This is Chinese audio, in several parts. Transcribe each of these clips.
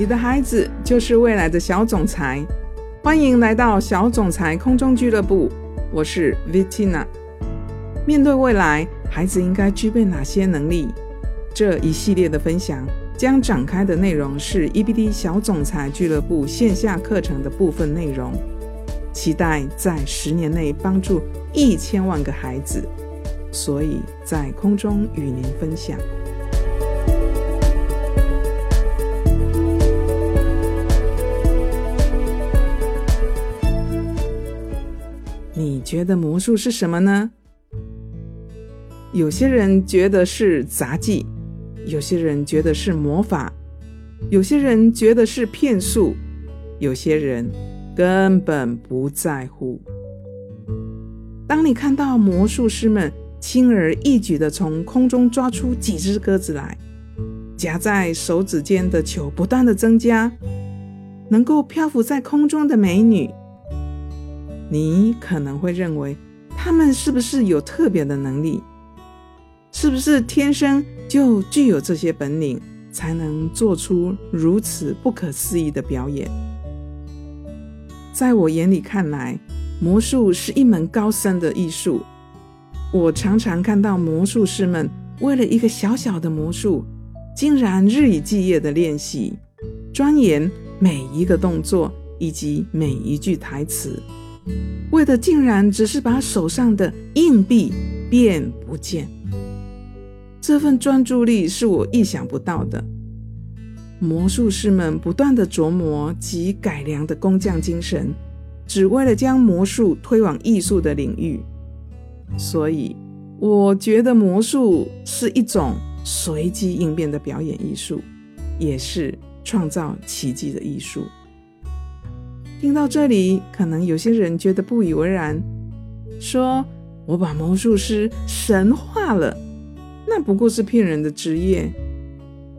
你的孩子就是未来的小总裁。欢迎来到小总裁空中俱乐部，我是 Vitina。面对未来，孩子应该具备哪些能力？这一系列的分享将展开的内容是 EBD 小总裁俱乐部线下课程的部分内容，期待在十年内帮助一千万个孩子，所以在空中与您分享。觉得魔术是什么呢？有些人觉得是杂技，有些人觉得是魔法，有些人觉得是骗术，有些人根本不在乎。当你看到魔术师们轻而易举的从空中抓出几只鸽子来，夹在手指间的球不断的增加，能够漂浮在空中的美女，你可能会认为他们是不是有特别的能力？是不是天生就具有这些本领，才能做出如此不可思议的表演？在我眼里看来，魔术是一门高深的艺术。我常常看到魔术师们为了一个小小的魔术，竟然日以继夜的练习，钻研每一个动作以及每一句台词，为的竟然只是把手上的硬币变不见。这份专注力是我意想不到的。魔术师们不断的琢磨及改良的工匠精神，只为了将魔术推往艺术的领域。所以，我觉得魔术是一种随机应变的表演艺术，也是创造奇迹的艺术。听到这里，可能有些人觉得不以为然，说我把魔术师神化了。那不过是骗人的职业，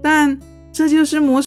但这就是魔术。